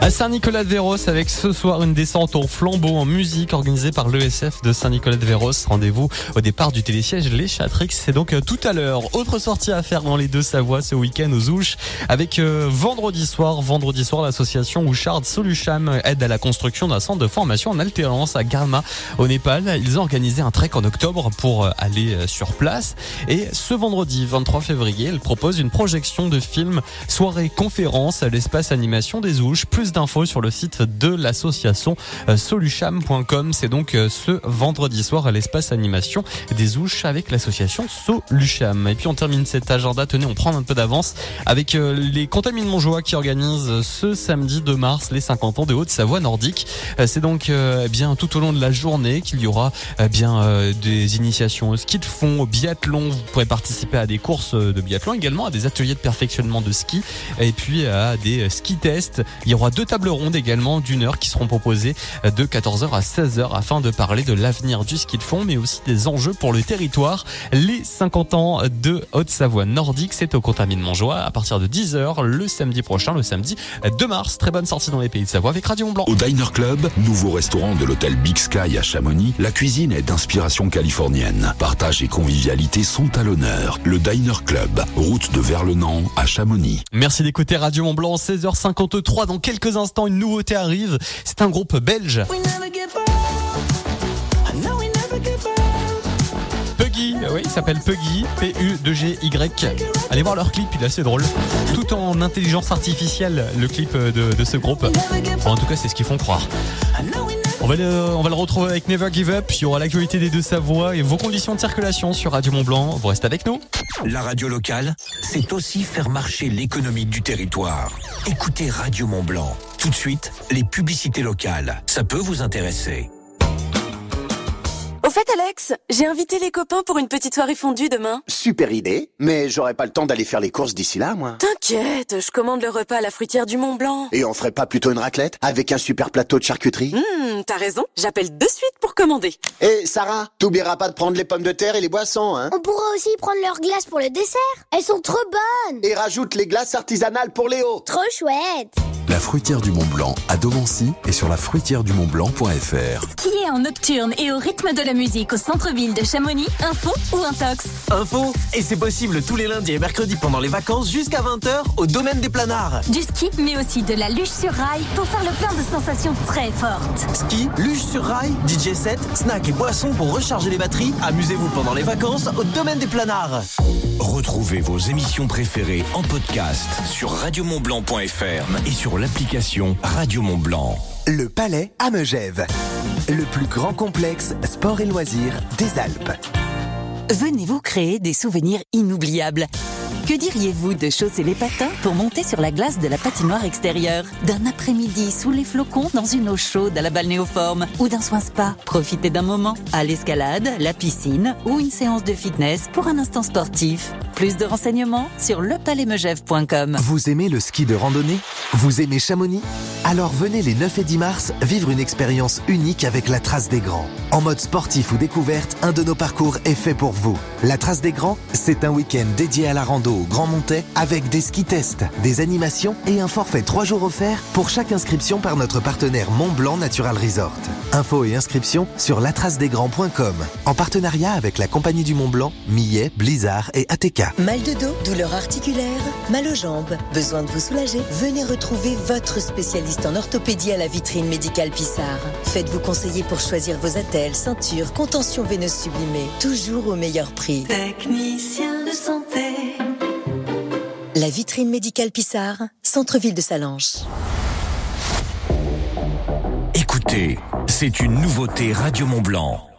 À Saint-Nicolas-de-Véros avec ce soir une descente au flambeau en musique organisée par l'ESF de Saint-Nicolas-de-Véros. Rendez-vous au départ du télésiège Les Chatrix. C'est donc euh, tout à l'heure. Autre sortie à faire dans les deux Savoies ce week-end aux Ouches avec euh, vendredi soir. Vendredi soir, l'association Ouchard Solucham aide à la construction d'un centre de formation en alternance à Garma au Népal. Ils ont organisé un trek en octobre pour euh, aller sur place. Et ce vendredi 23 février, ils proposent une projection de film soirée conférence à l'espace animation des Ouches. Plus d'infos sur le site de l'association euh, solucham.com. C'est donc euh, ce vendredi soir à l'espace animation des Ouches avec l'association Solucham. Et puis on termine cet agenda. Tenez, on prend un peu d'avance avec euh, les Contamines Montjoie qui organisent ce samedi 2 mars les 50 ans de Haute-Savoie nordique. C'est donc eh bien tout au long de la journée qu'il y aura eh bien des initiations au ski de fond, au biathlon. Vous pourrez participer à des courses de biathlon également, à des ateliers de perfectionnement de ski et puis à des ski tests. Il y aura deux deux tables rondes également d'une heure qui seront proposées de 14h à 16h afin de parler de l'avenir du ski de fond mais aussi des enjeux pour le territoire. Les 50 ans de Haute-Savoie nordique, c'est au Contamine Montjoie à partir de 10h le samedi prochain, le samedi 2 mars. Très bonne sortie dans les pays de Savoie avec Radio Mont Au Diner Club, nouveau restaurant de l'hôtel Big Sky à Chamonix, la cuisine est d'inspiration californienne. Partage et convivialité sont à l'honneur. Le Diner Club, route de Verlenan à Chamonix. Merci d'écouter Radio Mont Blanc, 16h53 dans quelques instants, une nouveauté arrive. C'est un groupe belge. Puggy, oui, il s'appelle Puggy, P-U-G-Y. Allez voir leur clip, il est assez drôle. Tout en intelligence artificielle, le clip de, ce groupe. en tout cas, c'est ce qu'ils font croire. On va, le, retrouver avec Never Give Up. Il y aura l'actualité des deux Savoies et vos conditions de circulation sur Radio Mont Blanc. Vous restez avec nous. La radio locale, c'est aussi faire marcher l'économie du territoire. Écoutez Radio Mont Blanc. Tout de suite, les publicités locales. Ça peut vous intéresser. Au fait, Alex, j'ai invité les copains pour une petite soirée fondue demain. Super idée, mais j'aurai pas le temps d'aller faire les courses d'ici là, moi. T'inquiète, je commande le repas à la fruitière du Mont Blanc. Et on ferait pas plutôt une raclette avec un super plateau de charcuterie? Hum, t'as raison, j'appelle de suite pour commander. Et Sarah, t'oublieras pas de prendre les pommes de terre et les boissons, hein? On pourra aussi prendre leurs glaces pour le dessert. Elles sont trop bonnes. Et rajoute les glaces artisanales pour Léo. Trop chouette. La fruitière du Mont Blanc à Domancy et sur la fruitière du Mont Blanc.fr. En nocturne et au rythme de la musique au centre-ville de Chamonix, info ou intox Info Et c'est possible tous les lundis et mercredis pendant les vacances jusqu'à 20h au domaine des planards. Du ski, mais aussi de la luge sur rail pour faire le plein de sensations très fortes. Ski, luge sur rail, DJ set, snack et boissons pour recharger les batteries. Amusez-vous pendant les vacances au domaine des planards. Retrouvez vos émissions préférées en podcast sur radiomontblanc.fr et sur l'application Radio Mont Blanc. Le Palais à Megève, le plus grand complexe sport et loisirs des Alpes. Venez-vous créer des souvenirs inoubliables que diriez-vous de chausser les patins pour monter sur la glace de la patinoire extérieure? D'un après-midi sous les flocons dans une eau chaude à la balnéoforme Ou d'un soin spa? Profitez d'un moment à l'escalade, la piscine ou une séance de fitness pour un instant sportif. Plus de renseignements sur lepalaismegève.com. Vous aimez le ski de randonnée? Vous aimez Chamonix Alors venez les 9 et 10 mars vivre une expérience unique avec la Trace des Grands. En mode sportif ou découverte, un de nos parcours est fait pour vous. La Trace des Grands, c'est un week-end dédié à la rando au Grand Montais avec des ski tests, des animations et un forfait 3 jours offert pour chaque inscription par notre partenaire Mont Blanc Natural Resort. Infos et inscriptions sur latracedesgrands.com en partenariat avec la Compagnie du Mont Blanc, Millet, Blizzard et ATK. Mal de dos, douleur articulaire, mal aux jambes, besoin de vous soulager? Venez retrouver votre spécialiste en orthopédie à la vitrine médicale Pissard. Faites-vous conseiller pour choisir vos attelles, ceintures, contention veineuse sublimée, toujours au meilleur prix. Technicien de santé. La vitrine médicale Pissard, centre-ville de Salange. Écoutez, c'est une nouveauté Radio Mont Blanc.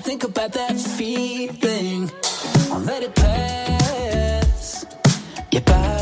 you think about that feeling, I'll let it pass you by.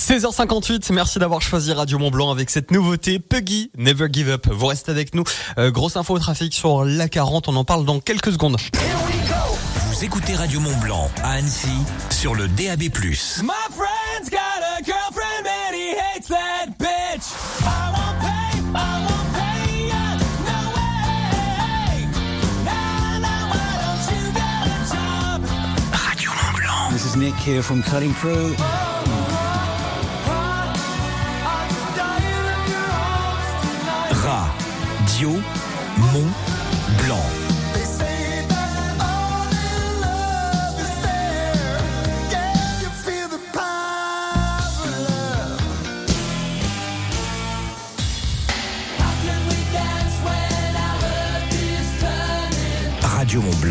16h58, merci d'avoir choisi Radio Mont Blanc avec cette nouveauté Puggy Never Give Up. Vous restez avec nous. Euh, grosse info au trafic sur la 40, on en parle dans quelques secondes. Vous écoutez Radio Mont Blanc à Annecy sur le DAB+. My friend's got a girlfriend and he hates that bitch. I won't pay, I won't This is Nick here from Cutting Crew. Bio Mont